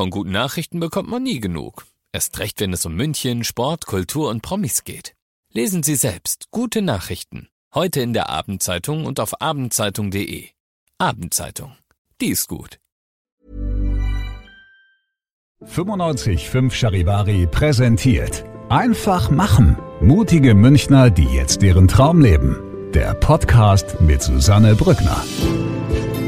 Von guten Nachrichten bekommt man nie genug. Erst recht, wenn es um München, Sport, Kultur und Promis geht. Lesen Sie selbst gute Nachrichten. Heute in der Abendzeitung und auf abendzeitung.de. Abendzeitung. Die ist gut. 95.5 Charivari präsentiert. Einfach machen. Mutige Münchner, die jetzt ihren Traum leben. Der Podcast mit Susanne Brückner.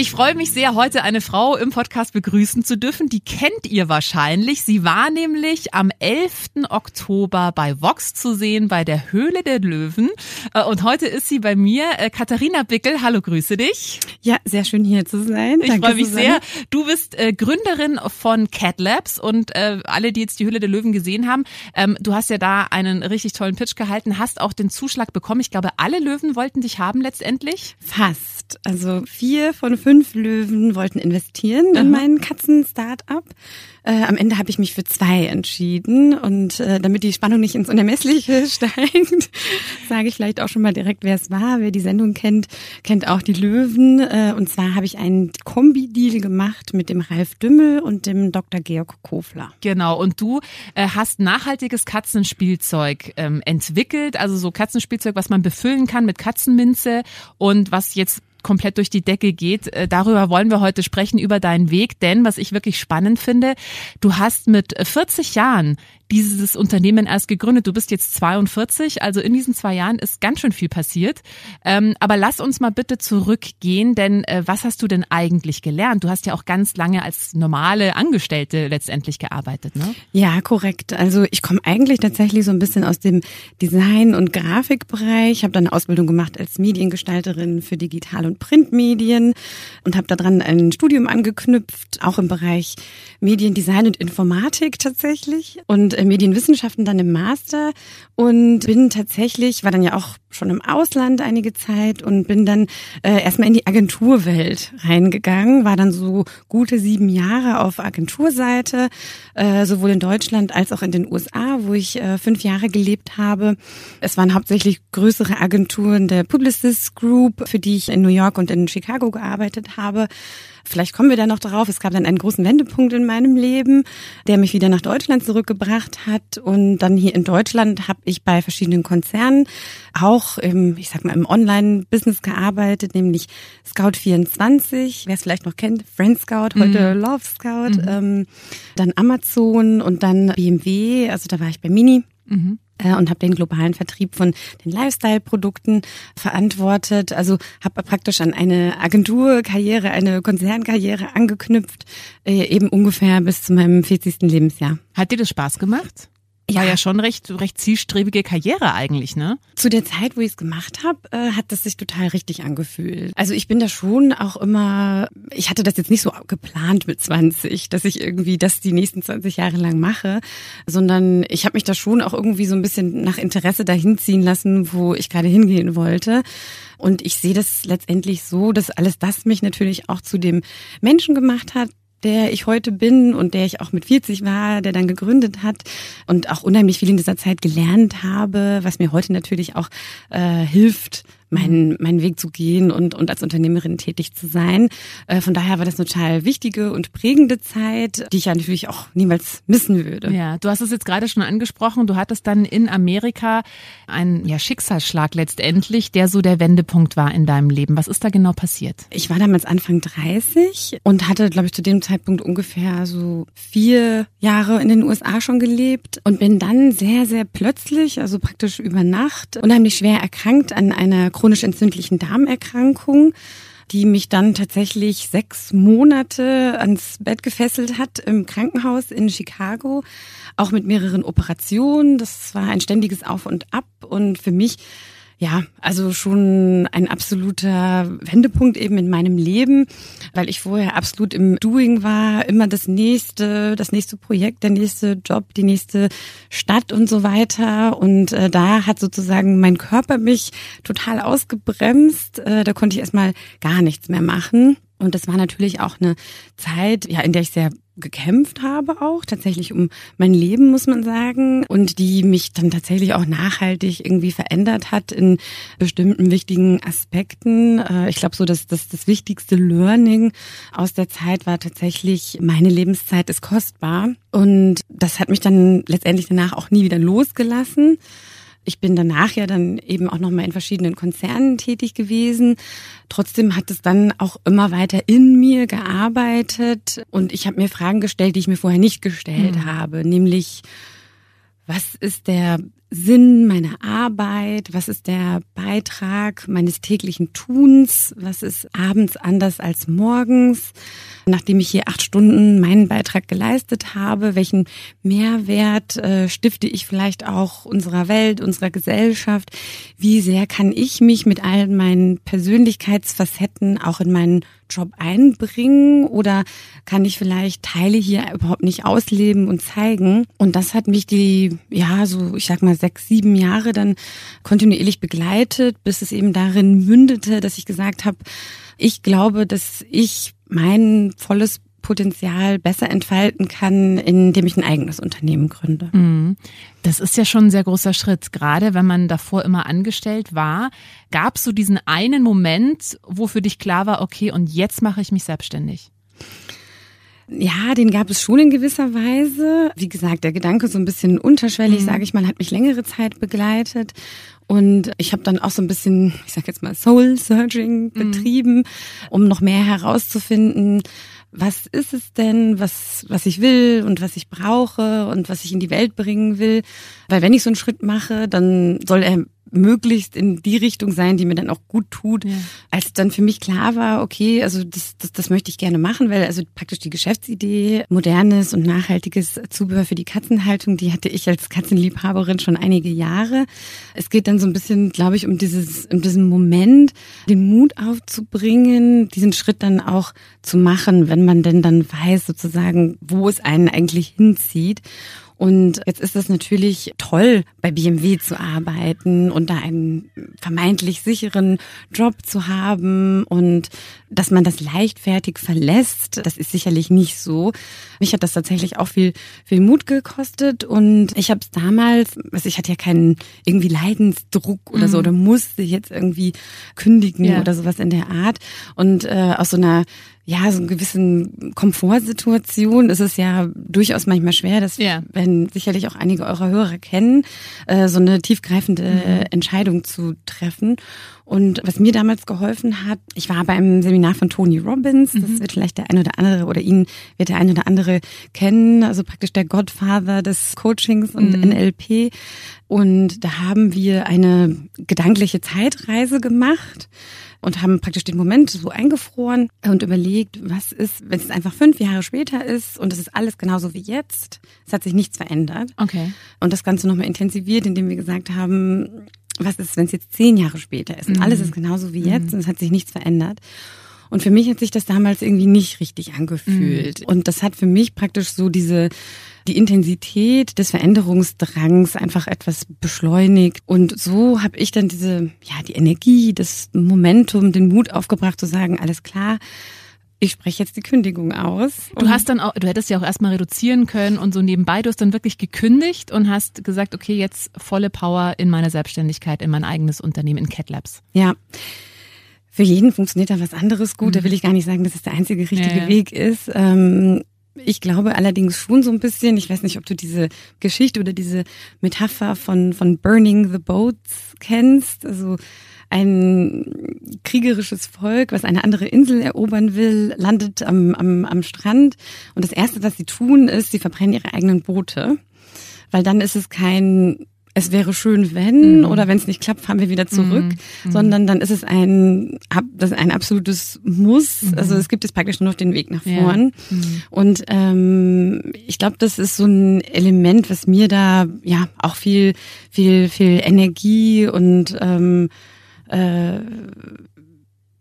Ich freue mich sehr, heute eine Frau im Podcast begrüßen zu dürfen. Die kennt ihr wahrscheinlich. Sie war nämlich am 11. Oktober bei Vox zu sehen, bei der Höhle der Löwen. Äh, und heute ist sie bei mir. Äh, Katharina Bickel, hallo, grüße dich. Ja, sehr schön hier zu sein. Ich freue mich Susanne. sehr. Du bist äh, Gründerin von Cat Labs und alle, die jetzt die Höhle der Löwen gesehen haben, ähm, du hast ja da einen richtig tollen Pitch gehalten, hast auch den Zuschlag bekommen. Ich glaube, alle Löwen wollten dich haben letztendlich. Fast. Also vier von fünf fünf Löwen wollten investieren in meinen Katzen-Startup. Äh, am Ende habe ich mich für zwei entschieden und äh, damit die Spannung nicht ins Unermessliche steigt, sage ich vielleicht auch schon mal direkt, wer es war. Wer die Sendung kennt, kennt auch die Löwen. Äh, und zwar habe ich einen Kombi-Deal gemacht mit dem Ralf Dümmel und dem Dr. Georg Kofler. Genau. Und du äh, hast nachhaltiges Katzenspielzeug ähm, entwickelt, also so Katzenspielzeug, was man befüllen kann mit Katzenminze und was jetzt komplett durch die Decke geht. Äh, darüber wollen wir heute sprechen, über deinen Weg. Denn was ich wirklich spannend finde, du hast mit 40 Jahren dieses Unternehmen erst gegründet. Du bist jetzt 42, also in diesen zwei Jahren ist ganz schön viel passiert. Ähm, aber lass uns mal bitte zurückgehen, denn äh, was hast du denn eigentlich gelernt? Du hast ja auch ganz lange als normale Angestellte letztendlich gearbeitet, ne? Ja, korrekt. Also ich komme eigentlich tatsächlich so ein bisschen aus dem Design- und Grafikbereich. Ich habe dann eine Ausbildung gemacht als Mediengestalterin für Digital- und Printmedien und habe daran ein Studium angeknüpft, auch im Bereich Mediendesign und Informatik tatsächlich. Und Medienwissenschaften dann im Master und bin tatsächlich, war dann ja auch schon im Ausland einige Zeit und bin dann äh, erstmal in die Agenturwelt reingegangen, war dann so gute sieben Jahre auf Agenturseite, äh, sowohl in Deutschland als auch in den USA, wo ich äh, fünf Jahre gelebt habe. Es waren hauptsächlich größere Agenturen der Publicis Group, für die ich in New York und in Chicago gearbeitet habe. Vielleicht kommen wir da noch drauf. Es gab dann einen großen Wendepunkt in meinem Leben, der mich wieder nach Deutschland zurückgebracht hat. Und dann hier in Deutschland habe ich bei verschiedenen Konzernen auch im, ich sag mal, im Online-Business gearbeitet, nämlich Scout24, wer es vielleicht noch kennt, Friend Scout, heute mhm. Love Scout, mhm. ähm, dann Amazon und dann BMW, also da war ich bei Mini. Mhm und habe den globalen Vertrieb von den Lifestyle-Produkten verantwortet. Also habe praktisch an eine Agenturkarriere, eine Konzernkarriere angeknüpft, äh, eben ungefähr bis zu meinem 40. Lebensjahr. Hat dir das Spaß gemacht? War ja. ja schon recht, recht zielstrebige Karriere eigentlich, ne? Zu der Zeit, wo ich es gemacht habe, äh, hat das sich total richtig angefühlt. Also ich bin da schon auch immer, ich hatte das jetzt nicht so geplant mit 20, dass ich irgendwie das die nächsten 20 Jahre lang mache, sondern ich habe mich da schon auch irgendwie so ein bisschen nach Interesse dahin ziehen lassen, wo ich gerade hingehen wollte. Und ich sehe das letztendlich so, dass alles das mich natürlich auch zu dem Menschen gemacht hat, der ich heute bin und der ich auch mit 40 war, der dann gegründet hat und auch unheimlich viel in dieser Zeit gelernt habe, was mir heute natürlich auch äh, hilft, meinen, meinen Weg zu gehen und, und als Unternehmerin tätig zu sein. Äh, von daher war das eine total wichtige und prägende Zeit, die ich ja natürlich auch niemals missen würde. Ja, du hast es jetzt gerade schon angesprochen. Du hattest dann in Amerika einen ja, Schicksalsschlag letztendlich, der so der Wendepunkt war in deinem Leben. Was ist da genau passiert? Ich war damals Anfang 30 und hatte, glaube ich, zu dem Zeitpunkt ungefähr so vier Jahre in den USA schon gelebt und bin dann sehr, sehr plötzlich, also praktisch über Nacht, unheimlich schwer erkrankt an einer chronisch entzündlichen Darmerkrankung die mich dann tatsächlich sechs Monate ans Bett gefesselt hat im Krankenhaus in Chicago, auch mit mehreren Operationen. Das war ein ständiges Auf und Ab und für mich ja, also schon ein absoluter Wendepunkt eben in meinem Leben, weil ich vorher absolut im Doing war, immer das nächste, das nächste Projekt, der nächste Job, die nächste Stadt und so weiter. Und äh, da hat sozusagen mein Körper mich total ausgebremst. Äh, da konnte ich erstmal gar nichts mehr machen. Und das war natürlich auch eine Zeit, ja, in der ich sehr gekämpft habe auch, tatsächlich um mein Leben, muss man sagen, und die mich dann tatsächlich auch nachhaltig irgendwie verändert hat in bestimmten wichtigen Aspekten. Äh, ich glaube so, dass das, das wichtigste Learning aus der Zeit war tatsächlich, meine Lebenszeit ist kostbar. Und das hat mich dann letztendlich danach auch nie wieder losgelassen. Ich bin danach ja dann eben auch nochmal in verschiedenen Konzernen tätig gewesen. Trotzdem hat es dann auch immer weiter in mir gearbeitet und ich habe mir Fragen gestellt, die ich mir vorher nicht gestellt mhm. habe, nämlich was ist der Sinn meiner Arbeit? Was ist der Beitrag meines täglichen Tuns? Was ist abends anders als morgens? Nachdem ich hier acht Stunden meinen Beitrag geleistet habe, welchen Mehrwert äh, stifte ich vielleicht auch unserer Welt, unserer Gesellschaft? Wie sehr kann ich mich mit all meinen Persönlichkeitsfacetten auch in meinen Job einbringen oder kann ich vielleicht Teile hier überhaupt nicht ausleben und zeigen? Und das hat mich die, ja, so, ich sag mal, sechs, sieben Jahre dann kontinuierlich begleitet, bis es eben darin mündete, dass ich gesagt habe, ich glaube, dass ich mein volles Potenzial besser entfalten kann, indem ich ein eigenes Unternehmen gründe. Mhm. Das ist ja schon ein sehr großer Schritt. Gerade wenn man davor immer angestellt war, gab es so diesen einen Moment, wo für dich klar war, okay, und jetzt mache ich mich selbstständig. Ja, den gab es schon in gewisser Weise. Wie gesagt, der Gedanke so ein bisschen unterschwellig, mhm. sage ich mal, hat mich längere Zeit begleitet. Und ich habe dann auch so ein bisschen, ich sage jetzt mal, Soul Searching mhm. betrieben, mhm. um noch mehr herauszufinden, was ist es denn, was, was ich will und was ich brauche und was ich in die Welt bringen will. Weil wenn ich so einen Schritt mache, dann soll er möglichst in die Richtung sein, die mir dann auch gut tut. Ja. Als dann für mich klar war, okay, also das, das, das möchte ich gerne machen, weil also praktisch die Geschäftsidee, modernes und nachhaltiges Zubehör für die Katzenhaltung, die hatte ich als Katzenliebhaberin schon einige Jahre. Es geht dann so ein bisschen, glaube ich, um dieses, um diesen Moment, den Mut aufzubringen, diesen Schritt dann auch zu machen, wenn man denn dann weiß sozusagen, wo es einen eigentlich hinzieht. Und jetzt ist es natürlich toll, bei BMW zu arbeiten und da einen vermeintlich sicheren Job zu haben und dass man das leichtfertig verlässt, das ist sicherlich nicht so. Mich hat das tatsächlich auch viel, viel Mut gekostet und ich habe es damals, also ich hatte ja keinen irgendwie Leidensdruck oder so mhm. oder musste jetzt irgendwie kündigen ja. oder sowas in der Art und äh, aus so einer ja, so einen gewissen Komfortsituation ist es ja durchaus manchmal schwer, das ja. werden sicherlich auch einige eurer Hörer kennen, äh, so eine tiefgreifende mhm. Entscheidung zu treffen. Und was mir damals geholfen hat, ich war beim Seminar von Tony Robbins, das mhm. wird vielleicht der ein oder andere oder ihn wird der ein oder andere kennen, also praktisch der Godfather des Coachings und mhm. NLP. Und da haben wir eine gedankliche Zeitreise gemacht und haben praktisch den Moment so eingefroren und überlegt, was ist, wenn es einfach fünf Jahre später ist und es ist alles genauso wie jetzt. Es hat sich nichts verändert. Okay. Und das Ganze nochmal intensiviert, indem wir gesagt haben, was ist, wenn es jetzt zehn Jahre später ist und mhm. alles ist genauso wie jetzt mhm. und es hat sich nichts verändert. Und für mich hat sich das damals irgendwie nicht richtig angefühlt. Mhm. Und das hat für mich praktisch so diese die Intensität des Veränderungsdrangs einfach etwas beschleunigt. Und so habe ich dann diese, ja, die Energie, das Momentum, den Mut aufgebracht zu sagen, alles klar, ich spreche jetzt die Kündigung aus. Du hast dann auch, du hättest ja auch erstmal reduzieren können und so nebenbei, du hast dann wirklich gekündigt und hast gesagt, okay, jetzt volle Power in meine Selbstständigkeit, in mein eigenes Unternehmen, in CatLabs. Ja. Für jeden funktioniert da was anderes gut. Mhm. Da will ich gar nicht sagen, dass es der einzige richtige ja, ja. Weg ist. Ähm, ich glaube allerdings schon so ein bisschen, ich weiß nicht, ob du diese Geschichte oder diese Metapher von, von Burning the Boats kennst. Also ein kriegerisches Volk, was eine andere Insel erobern will, landet am, am, am Strand. Und das Erste, was sie tun, ist, sie verbrennen ihre eigenen Boote. Weil dann ist es kein es wäre schön, wenn, Mhm. oder wenn es nicht klappt, fahren wir wieder zurück, Mhm. sondern dann ist es ein, das ein absolutes Muss. Mhm. Also es gibt jetzt praktisch nur noch den Weg nach Ja. vorn. Mhm. Und ähm, ich glaube, das ist so ein Element, was mir da ja auch viel, viel, viel Energie und ähm, äh,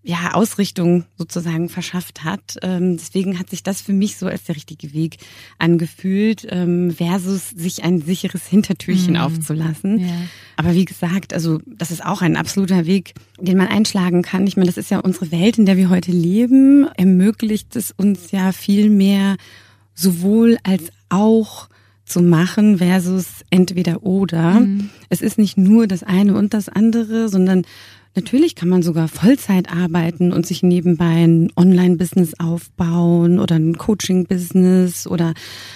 ja, Ausrichtung sozusagen verschafft hat. Ähm, deswegen hat sich das für mich so als der richtige Weg angefühlt, ähm, versus sich ein sicheres Hintertürchen Mhm. aufzulassen. Ja. Aber wie gesagt, also das ist auch ein absoluter Weg, den man einschlagen kann. Ich meine, das ist ja unsere Welt, in der wir heute leben, ermöglicht es uns ja viel mehr sowohl als auch zu machen versus entweder oder. Mhm. Es ist nicht nur das eine und das andere, sondern natürlich kann man sogar Vollzeit arbeiten und sich nebenbei ein Online-Business aufbauen oder ein Coaching-Business oder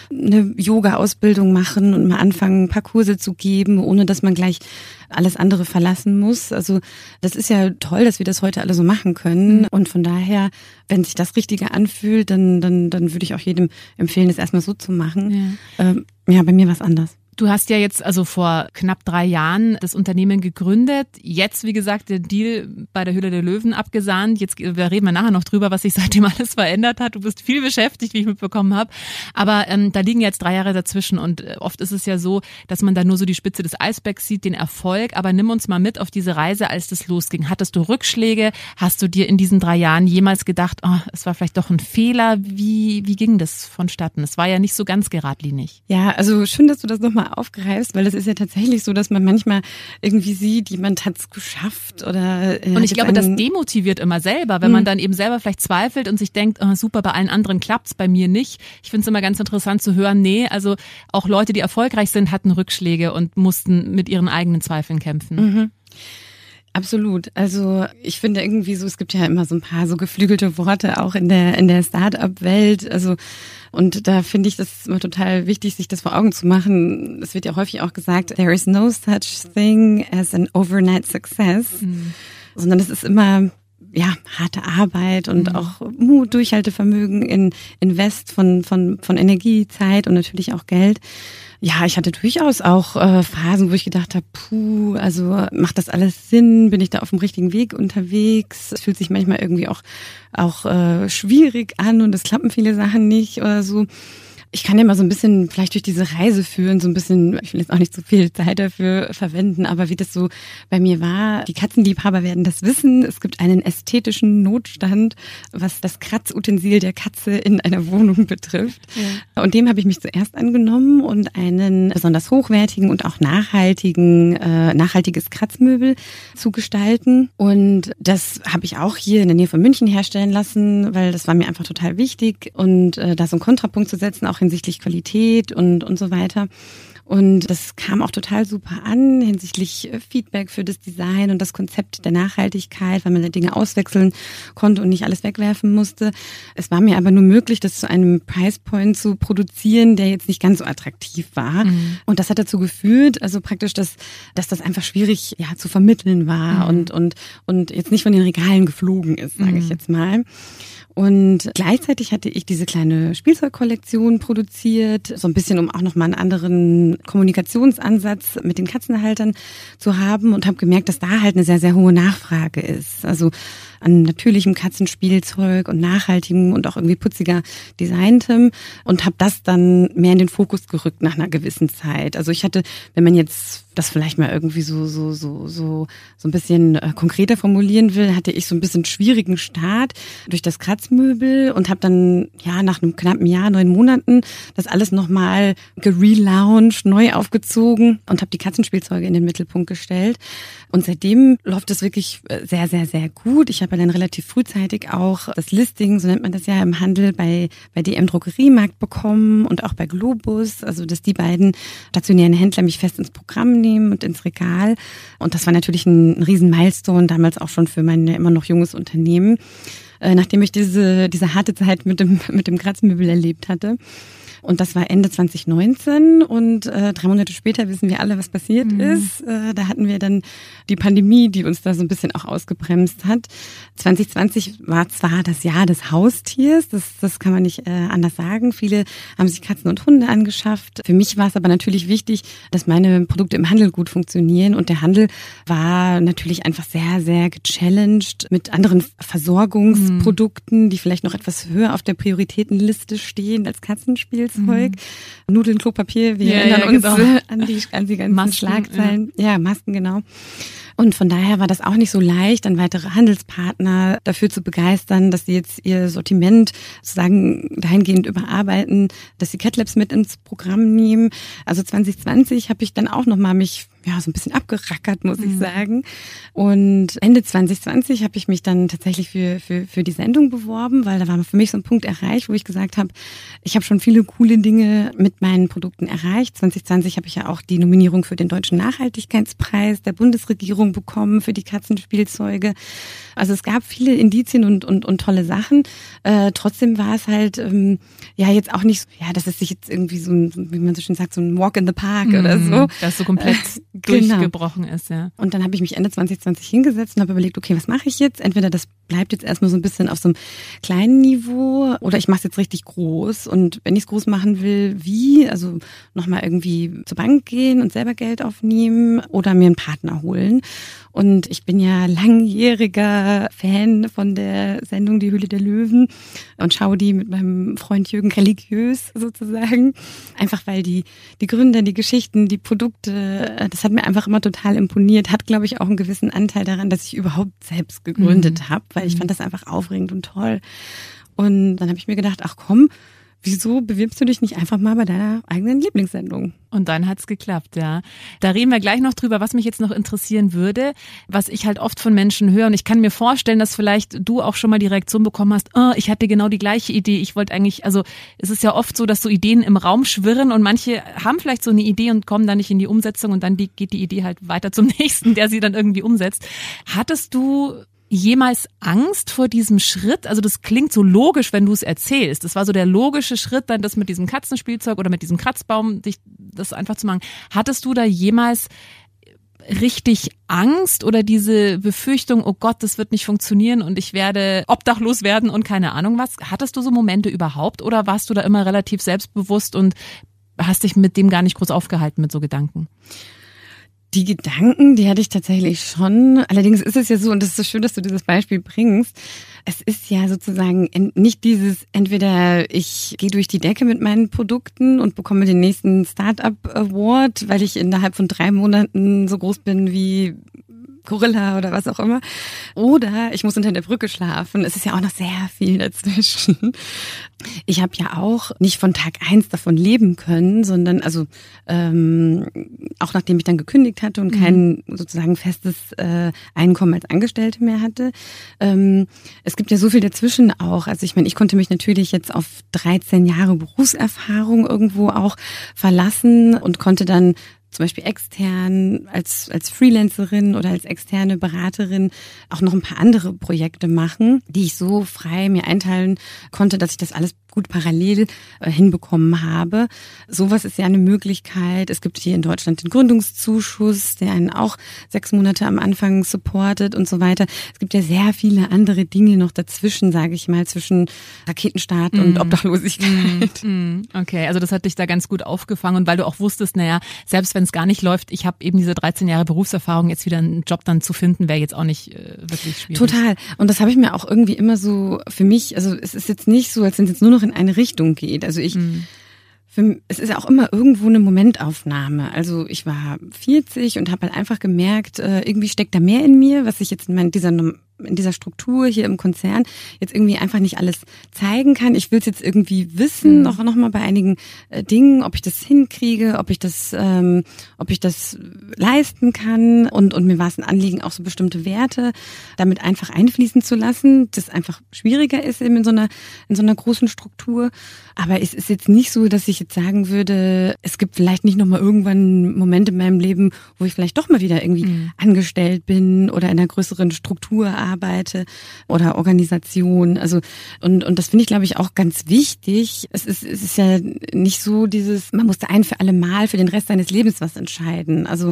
eine Yoga-Ausbildung machen und mal anfangen, ein paar Kurse zu geben, ohne dass man gleich alles andere verlassen muss. Also das ist ja toll, dass wir das heute alle so machen können. Und von daher, wenn sich das Richtige anfühlt, dann, dann, dann würde ich auch jedem empfehlen, das erstmal so zu machen. Ähm, ja, bei mir war es anders. Du hast ja jetzt also vor knapp drei Jahren das Unternehmen gegründet. Jetzt, wie gesagt, der Deal bei der Hülle der Löwen abgesahnt. Jetzt reden wir nachher noch drüber, was sich seitdem alles verändert hat. Du bist viel beschäftigt, wie ich mitbekommen habe. Aber ähm, da liegen jetzt drei Jahre dazwischen und äh, oft ist es ja so, dass man da nur so die Spitze des Eisbergs sieht, den Erfolg. Aber nimm uns mal mit auf diese Reise, als das losging. Hattest du Rückschläge? Hast du dir in diesen drei Jahren jemals gedacht, oh, es war vielleicht doch ein Fehler? Wie, wie ging das vonstatten? Es war ja nicht so ganz geradlinig. Ja, also schön, dass du das nochmal aufgreifst, weil es ist ja tatsächlich so, dass man manchmal irgendwie sieht, jemand hat es geschafft oder. äh, Und ich glaube, das demotiviert immer selber, wenn man dann eben selber vielleicht zweifelt und sich denkt, oh, super, bei allen anderen klappt's, bei mir nicht. Ich finde es immer ganz interessant zu hören, nee, also auch Leute, die erfolgreich sind, hatten Rückschläge und mussten mit ihren eigenen Zweifeln kämpfen. Absolut. Also ich finde irgendwie so, es gibt ja immer so ein paar so geflügelte Worte auch in der in der Start-up-Welt. Also und da finde ich das immer total wichtig, sich das vor Augen zu machen. Es wird ja häufig auch gesagt, there is no such thing as an overnight success, sondern es ist immer ja harte Arbeit und auch Mut, Durchhaltevermögen, in Invest von von von Energie, Zeit und natürlich auch Geld. Ja, ich hatte durchaus auch äh, Phasen, wo ich gedacht habe, puh, also macht das alles Sinn? Bin ich da auf dem richtigen Weg unterwegs? Es fühlt sich manchmal irgendwie auch auch äh, schwierig an und es klappen viele Sachen nicht oder so. Ich kann ja mal so ein bisschen vielleicht durch diese Reise führen, so ein bisschen, ich will jetzt auch nicht so viel Zeit dafür verwenden, aber wie das so bei mir war, die Katzenliebhaber werden das wissen. Es gibt einen ästhetischen Notstand, was das Kratzutensil der Katze in einer Wohnung betrifft. Und dem habe ich mich zuerst angenommen und einen besonders hochwertigen und auch nachhaltigen, äh, nachhaltiges Kratzmöbel zu gestalten. Und das habe ich auch hier in der Nähe von München herstellen lassen, weil das war mir einfach total wichtig und äh, da so einen Kontrapunkt zu setzen, auch hinsichtlich Qualität und, und so weiter. Und das kam auch total super an hinsichtlich äh, Feedback für das Design und das Konzept der Nachhaltigkeit, weil man da Dinge auswechseln konnte und nicht alles wegwerfen musste. Es war mir aber nur möglich, das zu einem Price Point zu produzieren, der jetzt nicht ganz so attraktiv war. Und das hat dazu geführt, also praktisch, dass, dass das einfach schwierig ja, zu vermitteln war und, und, und jetzt nicht von den Regalen geflogen ist, sage ich jetzt mal. Und gleichzeitig hatte ich diese kleine Spielzeugkollektion produziert, so ein bisschen, um auch nochmal einen anderen Kommunikationsansatz mit den Katzenhaltern zu haben und habe gemerkt, dass da halt eine sehr, sehr hohe Nachfrage ist. Also an natürlichem Katzenspielzeug und nachhaltigem und auch irgendwie putziger Designtem und habe das dann mehr in den Fokus gerückt nach einer gewissen Zeit. Also ich hatte, wenn man jetzt das vielleicht mal irgendwie so so so so so ein bisschen äh, konkreter formulieren will, hatte ich so ein bisschen schwierigen Start durch das Kratzmöbel und habe dann ja nach einem knappen Jahr, neun Monaten das alles nochmal gerelauncht, neu aufgezogen und habe die Katzenspielzeuge in den Mittelpunkt gestellt. Und seitdem läuft es wirklich äh, sehr sehr sehr gut. Ich habe dann relativ frühzeitig auch das Listing, so nennt man das ja im Handel bei bei DM Drogeriemarkt bekommen und auch bei Globus, also dass die beiden stationären Händler mich fest ins Programm nehmen und ins Regal. Und das war natürlich ein, ein riesen Milestone damals auch schon für mein immer noch junges Unternehmen, äh, nachdem ich diese, diese harte Zeit mit dem, mit dem Kratzmöbel erlebt hatte. Und das war Ende 2019 und äh, drei Monate später wissen wir alle, was passiert mhm. ist. Äh, da hatten wir dann die Pandemie, die uns da so ein bisschen auch ausgebremst hat. 2020 war zwar das Jahr des Haustiers, das, das kann man nicht äh, anders sagen. Viele haben sich Katzen und Hunde angeschafft. Für mich war es aber natürlich wichtig, dass meine Produkte im Handel gut funktionieren und der Handel war natürlich einfach sehr, sehr gechallenged mit anderen Versorgungsprodukten, mhm. die vielleicht noch etwas höher auf der Prioritätenliste stehen als Katzenspielzeug. Mhm. Nudeln, Klopapier, wir ja, erinnern ja, uns genau. an, die, an die ganzen Masken, Schlagzeilen. Ja. ja, Masken, genau. Und von daher war das auch nicht so leicht, dann weitere Handelspartner dafür zu begeistern, dass sie jetzt ihr Sortiment sozusagen dahingehend überarbeiten, dass sie CatLabs mit ins Programm nehmen. Also 2020 habe ich dann auch nochmal mich ja, so ein bisschen abgerackert, muss mhm. ich sagen. Und Ende 2020 habe ich mich dann tatsächlich für, für, für die Sendung beworben, weil da war für mich so ein Punkt erreicht, wo ich gesagt habe, ich habe schon viele coole Dinge mit meinen Produkten erreicht. 2020 habe ich ja auch die Nominierung für den Deutschen Nachhaltigkeitspreis der Bundesregierung bekommen für die Katzenspielzeuge. Also es gab viele Indizien und, und, und tolle Sachen. Äh, trotzdem war es halt ähm, ja jetzt auch nicht so, ja, dass es sich jetzt irgendwie so ein, wie man so schön sagt, so ein Walk in the Park mhm, oder so. Das so komplett äh, durchgebrochen genau. ist, ja. Und dann habe ich mich Ende 2020 hingesetzt und habe überlegt, okay, was mache ich jetzt? Entweder das bleibt jetzt erstmal so ein bisschen auf so einem kleinen Niveau oder ich mache es jetzt richtig groß. Und wenn ich es groß machen will, wie? Also nochmal irgendwie zur Bank gehen und selber Geld aufnehmen oder mir einen Partner holen. Und ich bin ja langjähriger Fan von der Sendung Die Höhle der Löwen und schaue die mit meinem Freund Jürgen religiös sozusagen. Einfach weil die, die Gründer, die Geschichten, die Produkte, das hat mir einfach immer total imponiert. Hat, glaube ich, auch einen gewissen Anteil daran, dass ich überhaupt selbst gegründet mhm. habe, weil ich mhm. fand das einfach aufregend und toll. Und dann habe ich mir gedacht, ach komm, wieso bewirbst du dich nicht einfach mal bei deiner eigenen Lieblingssendung? Und dann hat's geklappt, ja. Da reden wir gleich noch drüber, was mich jetzt noch interessieren würde, was ich halt oft von Menschen höre. Und ich kann mir vorstellen, dass vielleicht du auch schon mal die Reaktion bekommen hast, oh, ich hatte genau die gleiche Idee. Ich wollte eigentlich, also es ist ja oft so, dass so Ideen im Raum schwirren und manche haben vielleicht so eine Idee und kommen dann nicht in die Umsetzung und dann die, geht die Idee halt weiter zum nächsten, der sie dann irgendwie umsetzt. Hattest du jemals Angst vor diesem Schritt? Also das klingt so logisch, wenn du es erzählst. Das war so der logische Schritt, dann das mit diesem Katzenspielzeug oder mit diesem Kratzbaum, dich das einfach zu machen. Hattest du da jemals richtig Angst oder diese Befürchtung, oh Gott, das wird nicht funktionieren und ich werde obdachlos werden und keine Ahnung was? Hattest du so Momente überhaupt oder warst du da immer relativ selbstbewusst und hast dich mit dem gar nicht groß aufgehalten mit so Gedanken? Die Gedanken, die hatte ich tatsächlich schon. Allerdings ist es ja so, und das ist so schön, dass du dieses Beispiel bringst. Es ist ja sozusagen nicht dieses, entweder ich gehe durch die Decke mit meinen Produkten und bekomme den nächsten Startup Award, weil ich innerhalb von drei Monaten so groß bin wie Gorilla oder was auch immer. Oder ich muss unter der Brücke schlafen. Es ist ja auch noch sehr viel dazwischen. Ich habe ja auch nicht von Tag eins davon leben können, sondern also ähm, auch nachdem ich dann gekündigt hatte und kein mhm. sozusagen festes äh, Einkommen als Angestellte mehr hatte. Ähm, es gibt ja so viel dazwischen auch. Also ich meine, ich konnte mich natürlich jetzt auf 13 Jahre Berufserfahrung irgendwo auch verlassen und konnte dann zum Beispiel extern als, als Freelancerin oder als externe Beraterin auch noch ein paar andere Projekte machen, die ich so frei mir einteilen konnte, dass ich das alles gut parallel äh, hinbekommen habe. Sowas ist ja eine Möglichkeit. Es gibt hier in Deutschland den Gründungszuschuss, der einen auch sechs Monate am Anfang supportet und so weiter. Es gibt ja sehr viele andere Dinge noch dazwischen, sage ich mal, zwischen Raketenstart mm. und Obdachlosigkeit. Mm. Okay, also das hat dich da ganz gut aufgefangen und weil du auch wusstest, naja, selbst wenn es gar nicht läuft, ich habe eben diese 13 Jahre Berufserfahrung, jetzt wieder einen Job dann zu finden, wäre jetzt auch nicht äh, wirklich schwierig. Total. Und das habe ich mir auch irgendwie immer so für mich, also es ist jetzt nicht so, als sind jetzt nur noch in eine Richtung geht. Also ich, mhm. für, es ist auch immer irgendwo eine Momentaufnahme. Also ich war 40 und habe halt einfach gemerkt, äh, irgendwie steckt da mehr in mir, was ich jetzt in dieser in dieser Struktur hier im Konzern jetzt irgendwie einfach nicht alles zeigen kann. Ich will es jetzt irgendwie wissen, mhm. noch, noch mal bei einigen äh, Dingen, ob ich das hinkriege, ob ich das, ähm, ob ich das leisten kann. Und, und mir war es ein Anliegen, auch so bestimmte Werte damit einfach einfließen zu lassen, das einfach schwieriger ist eben in so einer, in so einer großen Struktur. Aber es ist jetzt nicht so, dass ich jetzt sagen würde, es gibt vielleicht nicht noch mal irgendwann Momente in meinem Leben, wo ich vielleicht doch mal wieder irgendwie mhm. angestellt bin oder in einer größeren Struktur arbeite arbeite oder Organisation. Also und und das finde ich glaube ich auch ganz wichtig. Es ist es ist ja nicht so dieses man musste ein für alle Mal für den Rest seines Lebens was entscheiden. Also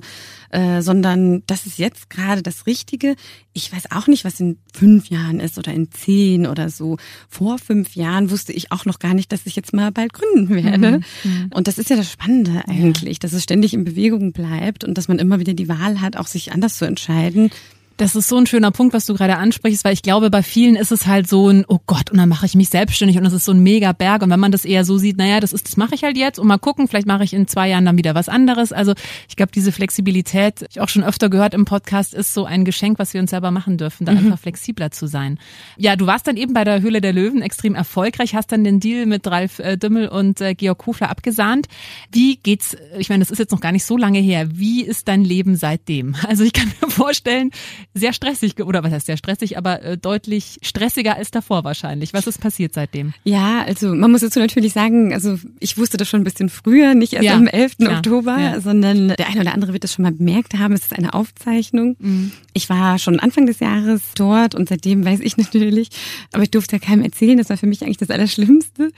äh, sondern das ist jetzt gerade das Richtige. Ich weiß auch nicht, was in fünf Jahren ist oder in zehn oder so. Vor fünf Jahren wusste ich auch noch gar nicht, dass ich jetzt mal bald gründen werde. Mhm. Und das ist ja das Spannende eigentlich, ja. dass es ständig in Bewegung bleibt und dass man immer wieder die Wahl hat, auch sich anders zu entscheiden. Das ist so ein schöner Punkt, was du gerade ansprichst, weil ich glaube, bei vielen ist es halt so ein, oh Gott, und dann mache ich mich selbstständig und das ist so ein mega Berg. Und wenn man das eher so sieht, naja, das ist, das mache ich halt jetzt und mal gucken, vielleicht mache ich in zwei Jahren dann wieder was anderes. Also ich glaube, diese Flexibilität, ich auch schon öfter gehört im Podcast, ist so ein Geschenk, was wir uns selber machen dürfen, da mhm. einfach flexibler zu sein. Ja, du warst dann eben bei der Höhle der Löwen extrem erfolgreich, hast dann den Deal mit Ralf äh, Dümmel und äh, Georg Kofler abgesahnt. Wie geht's, ich meine, das ist jetzt noch gar nicht so lange her, wie ist dein Leben seitdem? Also ich kann mir vorstellen, sehr stressig, oder was heißt sehr stressig, aber äh, deutlich stressiger als davor wahrscheinlich. Was ist passiert seitdem? Ja, also man muss dazu natürlich sagen, also ich wusste das schon ein bisschen früher, nicht erst ja, am 11. Klar. Oktober, ja. sondern der eine oder andere wird das schon mal bemerkt haben, es ist eine Aufzeichnung. Mhm. Ich war schon Anfang des Jahres dort und seitdem weiß ich natürlich, aber ich durfte ja keinem erzählen, das war für mich eigentlich das Allerschlimmste.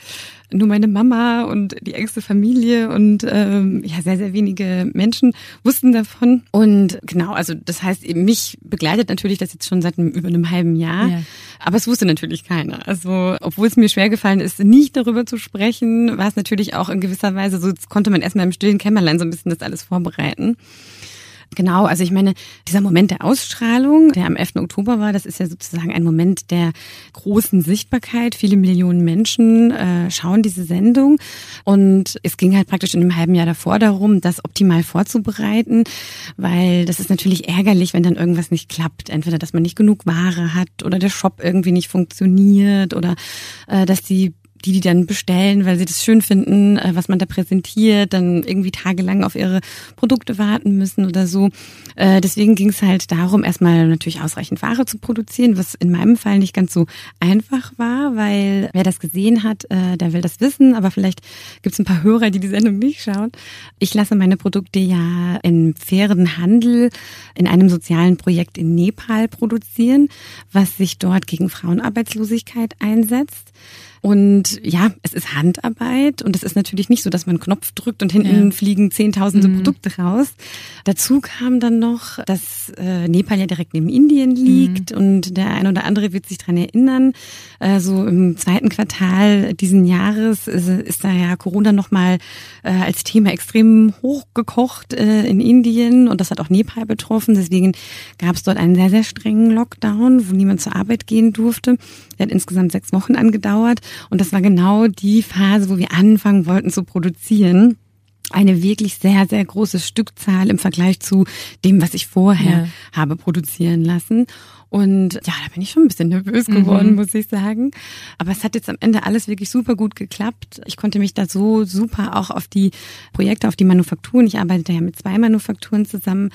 Nur meine Mama und die engste Familie und ähm, ja, sehr, sehr wenige Menschen wussten davon. Und genau, also das heißt, mich begleitet natürlich das jetzt schon seit einem, über einem halben Jahr. Ja. Aber es wusste natürlich keiner. Also, obwohl es mir schwer gefallen ist, nicht darüber zu sprechen, war es natürlich auch in gewisser Weise so, jetzt konnte man erstmal im stillen Kämmerlein so ein bisschen das alles vorbereiten. Genau, also ich meine, dieser Moment der Ausstrahlung, der am 11. Oktober war, das ist ja sozusagen ein Moment der großen Sichtbarkeit. Viele Millionen Menschen äh, schauen diese Sendung und es ging halt praktisch in einem halben Jahr davor darum, das optimal vorzubereiten, weil das ist natürlich ärgerlich, wenn dann irgendwas nicht klappt. Entweder, dass man nicht genug Ware hat oder der Shop irgendwie nicht funktioniert oder äh, dass die die, die dann bestellen, weil sie das schön finden, äh, was man da präsentiert, dann irgendwie tagelang auf ihre Produkte warten müssen oder so. Äh, deswegen ging es halt darum, erstmal natürlich ausreichend Ware zu produzieren, was in meinem Fall nicht ganz so einfach war, weil wer das gesehen hat, äh, der will das wissen, aber vielleicht gibt es ein paar Hörer, die die Sendung nicht schauen. Ich lasse meine Produkte ja in fairen Handel in einem sozialen Projekt in Nepal produzieren, was sich dort gegen Frauenarbeitslosigkeit einsetzt. Und ja, es ist Handarbeit und es ist natürlich nicht so, dass man einen Knopf drückt und hinten ja. fliegen zehntausende mhm. Produkte raus. Dazu kam dann noch, dass äh, Nepal ja direkt neben Indien liegt mhm. und der ein oder andere wird sich dran erinnern. Äh, so im zweiten Quartal diesen Jahres ist, ist da ja Corona nochmal äh, als Thema extrem hochgekocht äh, in Indien und das hat auch Nepal betroffen. Deswegen gab es dort einen sehr, sehr strengen Lockdown, wo niemand zur Arbeit gehen durfte. Der hat insgesamt sechs Wochen angedauert. Und das war genau die Phase, wo wir anfangen wollten zu produzieren eine wirklich sehr, sehr große Stückzahl im Vergleich zu dem, was ich vorher ja. habe produzieren lassen. Und ja, da bin ich schon ein bisschen nervös geworden, mhm. muss ich sagen. Aber es hat jetzt am Ende alles wirklich super gut geklappt. Ich konnte mich da so super auch auf die Projekte, auf die Manufakturen, ich arbeite ja mit zwei Manufakturen zusammen,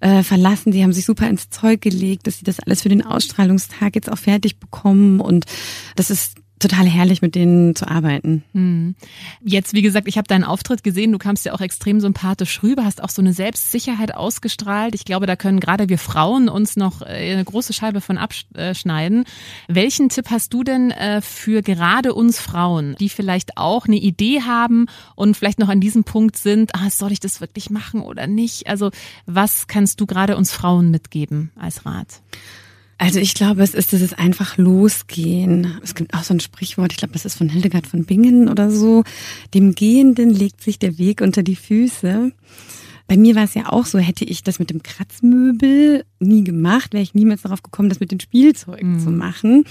äh, verlassen. Die haben sich super ins Zeug gelegt, dass sie das alles für den Ausstrahlungstag jetzt auch fertig bekommen. Und das ist total herrlich, mit denen zu arbeiten. Hm. Jetzt, wie gesagt, ich habe deinen Auftritt gesehen, du kamst ja auch extrem sympathisch rüber, hast auch so eine Selbstsicherheit ausgestrahlt. Ich glaube, da können gerade wir Frauen uns noch äh, eine große Scheibe von abschneiden. Welchen Tipp hast du denn äh, für gerade uns Frauen, die vielleicht auch eine Idee haben und vielleicht noch an diesem Punkt sind, ah, soll ich das wirklich machen oder nicht? Also was kannst du gerade uns Frauen mitgeben als Rat? Also ich glaube, es ist dieses einfach losgehen. Es gibt auch so ein Sprichwort, ich glaube, das ist von Hildegard von Bingen oder so. Dem Gehenden legt sich der Weg unter die Füße. Bei mir war es ja auch so, hätte ich das mit dem Kratzmöbel nie gemacht, wäre ich niemals darauf gekommen, das mit den Spielzeugen mhm. zu machen.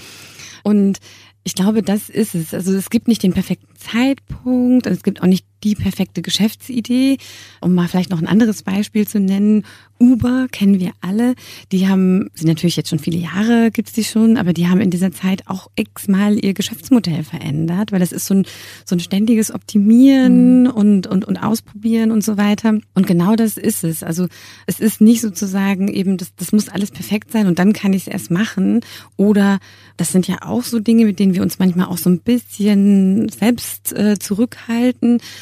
Und ich glaube, das ist es. Also es gibt nicht den perfekten Zeitpunkt, es gibt auch nicht die perfekte Geschäftsidee. Um mal vielleicht noch ein anderes Beispiel zu nennen. Uber kennen wir alle. Die haben, sind natürlich jetzt schon viele Jahre, gibt's die schon, aber die haben in dieser Zeit auch x-mal ihr Geschäftsmodell verändert, weil das ist so ein, so ein ständiges Optimieren mhm. und, und, und Ausprobieren und so weiter. Und genau das ist es. Also es ist nicht sozusagen eben, das, das muss alles perfekt sein und dann kann ich es erst machen. Oder das sind ja auch so Dinge, mit denen wir uns manchmal auch so ein bisschen selbst äh, zurückhalten.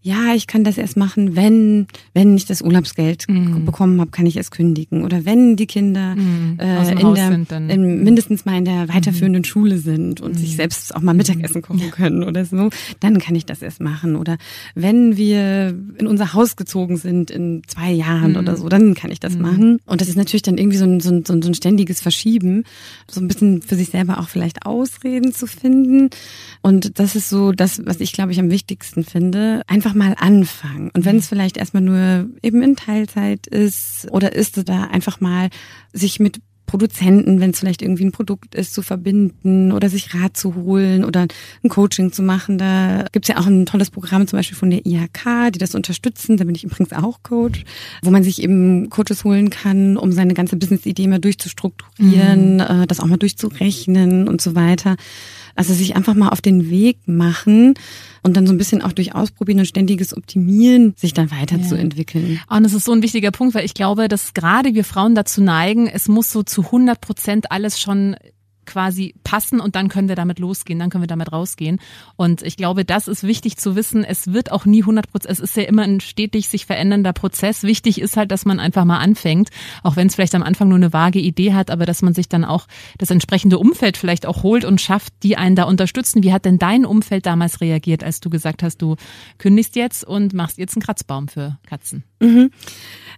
ja, ich kann das erst machen, wenn, wenn ich das Urlaubsgeld mhm. bekommen habe, kann ich es kündigen. Oder wenn die Kinder mhm. äh, in der, sind, in, mindestens mal in der weiterführenden mhm. Schule sind und sich mhm. selbst auch mal Mittagessen kochen können oder so, dann kann ich das erst machen. Oder wenn wir in unser Haus gezogen sind in zwei Jahren oder so, dann kann ich das machen. Und das ist natürlich dann irgendwie so ein, so ein, so ein ständiges Verschieben, so ein bisschen für sich selber auch vielleicht Ausreden zu finden. Und das ist so das, was ich glaube ich am wichtigsten finde. Einfach mal anfangen. Und wenn es vielleicht erstmal nur eben in Teilzeit ist oder ist es da einfach mal sich mit Produzenten, wenn es vielleicht irgendwie ein Produkt ist, zu verbinden oder sich Rat zu holen oder ein Coaching zu machen. Da gibt's ja auch ein tolles Programm zum Beispiel von der IHK, die das unterstützen. Da bin ich übrigens auch Coach, wo man sich eben Coaches holen kann, um seine ganze Business-Idee mal durchzustrukturieren, mhm. äh, das auch mal durchzurechnen und so weiter. Also sich einfach mal auf den Weg machen und dann so ein bisschen auch durch Ausprobieren und ständiges Optimieren sich dann weiterzuentwickeln. Ja. Und das ist so ein wichtiger Punkt, weil ich glaube, dass gerade wir Frauen dazu neigen, es muss so zu 100 Prozent alles schon quasi passen und dann können wir damit losgehen, dann können wir damit rausgehen. Und ich glaube, das ist wichtig zu wissen. Es wird auch nie 100 Prozent, es ist ja immer ein stetig sich verändernder Prozess. Wichtig ist halt, dass man einfach mal anfängt, auch wenn es vielleicht am Anfang nur eine vage Idee hat, aber dass man sich dann auch das entsprechende Umfeld vielleicht auch holt und schafft, die einen da unterstützen. Wie hat denn dein Umfeld damals reagiert, als du gesagt hast, du kündigst jetzt und machst jetzt einen Kratzbaum für Katzen? Mhm.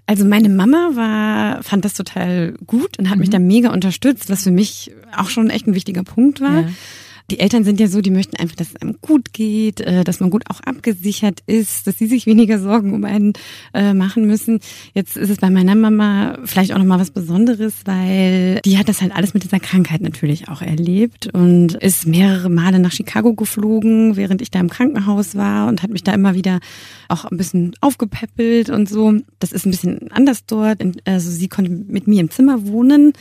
Also meine Mama war, fand das total gut und hat mhm. mich da mega unterstützt, was für mich auch schon echt ein wichtiger Punkt war. Ja die Eltern sind ja so, die möchten einfach, dass es einem gut geht, äh, dass man gut auch abgesichert ist, dass sie sich weniger Sorgen um einen äh, machen müssen. Jetzt ist es bei meiner Mama vielleicht auch nochmal was Besonderes, weil die hat das halt alles mit dieser Krankheit natürlich auch erlebt und ist mehrere Male nach Chicago geflogen, während ich da im Krankenhaus war und hat mich da immer wieder auch ein bisschen aufgepäppelt und so. Das ist ein bisschen anders dort. Also sie konnte mit mir im Zimmer wohnen.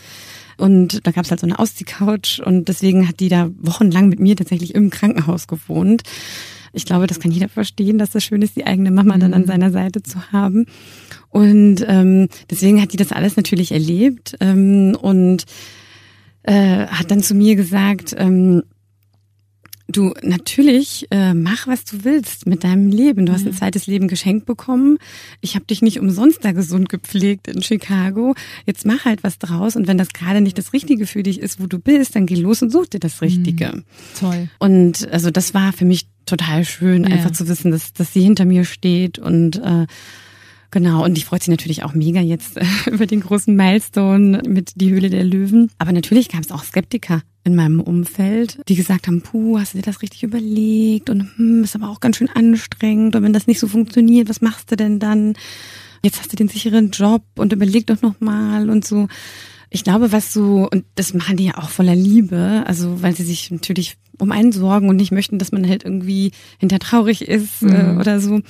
Und da gab es halt so eine Ausziehcouch und deswegen hat die da wochenlang mit mir tatsächlich im Krankenhaus gewohnt. Ich glaube, das kann jeder verstehen, dass das schön ist, die eigene Mama dann an mhm. seiner Seite zu haben. Und ähm, deswegen hat die das alles natürlich erlebt ähm, und äh, hat dann zu mir gesagt, ähm, Du, natürlich, äh, mach, was du willst mit deinem Leben. Du hast ein zweites Leben geschenkt bekommen. Ich habe dich nicht umsonst da gesund gepflegt in Chicago. Jetzt mach halt was draus. Und wenn das gerade nicht das Richtige für dich ist, wo du bist, dann geh los und such dir das Richtige. Mhm. Toll. Und also das war für mich total schön, ja. einfach zu wissen, dass, dass sie hinter mir steht und äh, Genau, und ich freut sich natürlich auch mega jetzt äh, über den großen Milestone mit die Höhle der Löwen. Aber natürlich gab es auch Skeptiker in meinem Umfeld, die gesagt haben, puh, hast du dir das richtig überlegt und hm, ist aber auch ganz schön anstrengend und wenn das nicht so funktioniert, was machst du denn dann? Jetzt hast du den sicheren Job und überleg doch noch mal und so. Ich glaube, was so, und das machen die ja auch voller Liebe, also weil sie sich natürlich um einen sorgen und nicht möchten, dass man halt irgendwie hinter traurig ist äh, mhm. äh, oder so.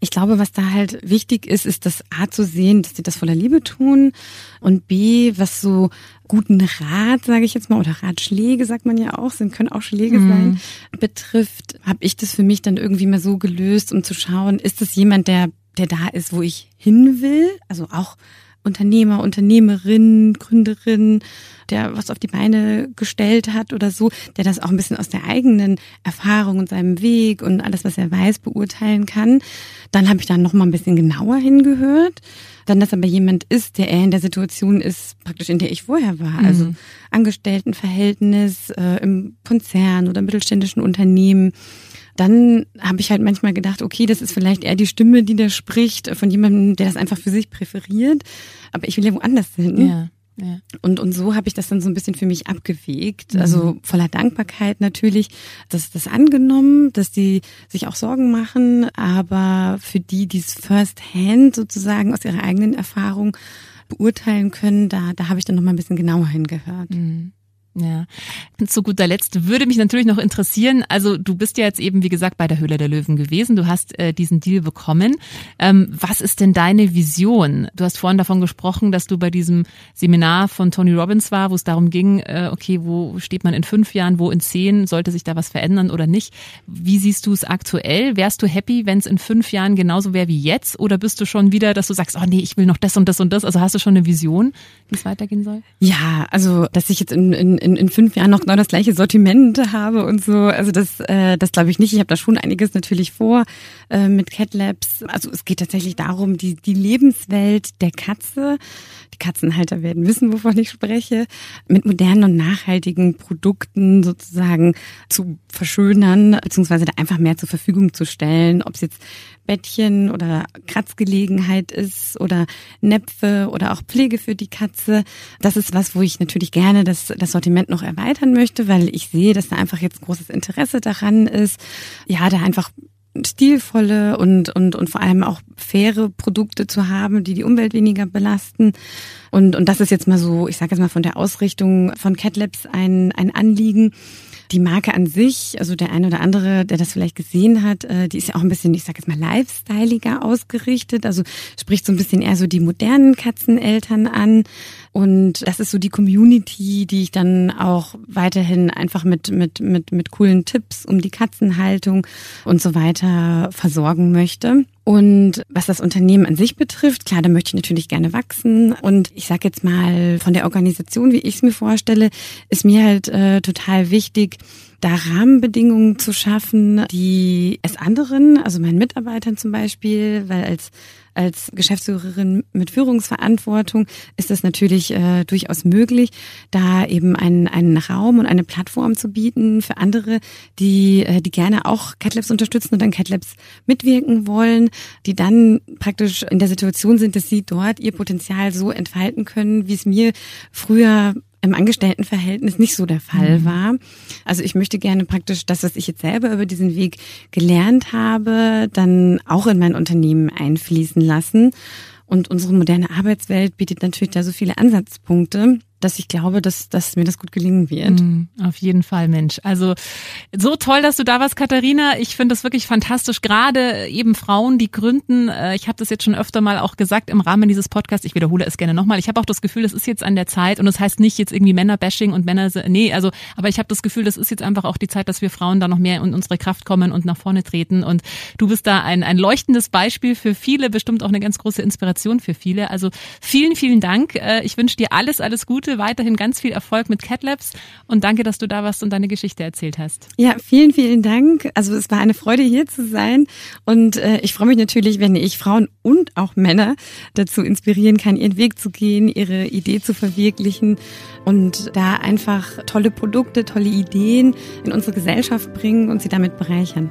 Ich glaube, was da halt wichtig ist, ist das A zu sehen, dass sie das voller Liebe tun und B, was so guten Rat, sage ich jetzt mal, oder Ratschläge, sagt man ja auch, sind können auch Schläge mhm. sein, betrifft, habe ich das für mich dann irgendwie mal so gelöst, um zu schauen, ist das jemand, der der da ist, wo ich hin will, also auch Unternehmer, Unternehmerin, Gründerin, der was auf die Beine gestellt hat oder so, der das auch ein bisschen aus der eigenen Erfahrung und seinem Weg und alles, was er weiß, beurteilen kann. Dann habe ich dann noch mal ein bisschen genauer hingehört. Dann, dass aber jemand ist, der eher in der Situation ist, praktisch in der ich vorher war. Mhm. Also Angestelltenverhältnis äh, im Konzern oder mittelständischen Unternehmen dann habe ich halt manchmal gedacht, okay, das ist vielleicht eher die Stimme, die da spricht, von jemandem, der das einfach für sich präferiert. Aber ich will ja woanders hin. Ja. Ja. Und, und so habe ich das dann so ein bisschen für mich abgewegt. Mhm. Also voller Dankbarkeit natürlich, dass das angenommen, dass die sich auch Sorgen machen, aber für die, die es first hand sozusagen aus ihrer eigenen Erfahrung beurteilen können, da, da habe ich dann noch mal ein bisschen genauer hingehört. Mhm. Ja. Und zu guter Letzt würde mich natürlich noch interessieren, also du bist ja jetzt eben, wie gesagt, bei der Höhle der Löwen gewesen, du hast äh, diesen Deal bekommen. Ähm, was ist denn deine Vision? Du hast vorhin davon gesprochen, dass du bei diesem Seminar von Tony Robbins war, wo es darum ging, äh, okay, wo steht man in fünf Jahren, wo in zehn, sollte sich da was verändern oder nicht? Wie siehst du es aktuell? Wärst du happy, wenn es in fünf Jahren genauso wäre wie jetzt? Oder bist du schon wieder, dass du sagst, oh nee, ich will noch das und das und das? Also hast du schon eine Vision, wie es weitergehen soll? Ja, also dass ich jetzt in, in in, in fünf Jahren noch genau das gleiche Sortiment habe und so. Also das, äh, das glaube ich nicht. Ich habe da schon einiges natürlich vor äh, mit Cat Labs. Also es geht tatsächlich darum, die, die Lebenswelt der Katze, die Katzenhalter werden wissen, wovon ich spreche, mit modernen und nachhaltigen Produkten sozusagen zu verschönern, beziehungsweise da einfach mehr zur Verfügung zu stellen, ob es jetzt Bettchen oder Kratzgelegenheit ist oder Näpfe oder auch Pflege für die Katze. Das ist was, wo ich natürlich gerne das, das Sortiment noch erweitern möchte, weil ich sehe, dass da einfach jetzt großes Interesse daran ist. Ja, da einfach stilvolle und, und, und vor allem auch faire Produkte zu haben, die die Umwelt weniger belasten. Und, und das ist jetzt mal so, ich sage jetzt mal von der Ausrichtung von CatLabs ein, ein Anliegen. Die Marke an sich, also der eine oder andere, der das vielleicht gesehen hat, äh, die ist ja auch ein bisschen, ich sage jetzt mal, lifestyleiger ausgerichtet. Also spricht so ein bisschen eher so die modernen Katzeneltern an. Und das ist so die Community, die ich dann auch weiterhin einfach mit, mit, mit, mit coolen Tipps um die Katzenhaltung und so weiter versorgen möchte. Und was das Unternehmen an sich betrifft, klar, da möchte ich natürlich gerne wachsen. Und ich sage jetzt mal, von der Organisation, wie ich es mir vorstelle, ist mir halt äh, total wichtig, da Rahmenbedingungen zu schaffen, die es anderen, also meinen Mitarbeitern zum Beispiel, weil als als Geschäftsführerin mit Führungsverantwortung ist es natürlich äh, durchaus möglich, da eben einen, einen Raum und eine Plattform zu bieten für andere, die, äh, die gerne auch CatLabs unterstützen und dann CatLabs mitwirken wollen, die dann praktisch in der Situation sind, dass sie dort ihr Potenzial so entfalten können, wie es mir früher im Angestelltenverhältnis nicht so der Fall mhm. war. Also ich möchte gerne praktisch das, was ich jetzt selber über diesen Weg gelernt habe, dann auch in mein Unternehmen einfließen lassen. Und unsere moderne Arbeitswelt bietet natürlich da so viele Ansatzpunkte dass ich glaube, dass, dass mir das gut gelingen wird. Mm, auf jeden Fall, Mensch. Also so toll, dass du da warst, Katharina. Ich finde das wirklich fantastisch. Gerade eben Frauen, die gründen. Äh, ich habe das jetzt schon öfter mal auch gesagt im Rahmen dieses Podcasts. Ich wiederhole es gerne nochmal. Ich habe auch das Gefühl, das ist jetzt an der Zeit und das heißt nicht jetzt irgendwie Männerbashing und Männer. Nee, also, aber ich habe das Gefühl, das ist jetzt einfach auch die Zeit, dass wir Frauen da noch mehr in unsere Kraft kommen und nach vorne treten. Und du bist da ein, ein leuchtendes Beispiel für viele, bestimmt auch eine ganz große Inspiration für viele. Also vielen, vielen Dank. Äh, ich wünsche dir alles, alles Gute weiterhin ganz viel Erfolg mit CatLabs und danke, dass du da warst und deine Geschichte erzählt hast. Ja, vielen, vielen Dank. Also es war eine Freude hier zu sein und äh, ich freue mich natürlich, wenn ich Frauen und auch Männer dazu inspirieren kann, ihren Weg zu gehen, ihre Idee zu verwirklichen und da einfach tolle Produkte, tolle Ideen in unsere Gesellschaft bringen und sie damit bereichern.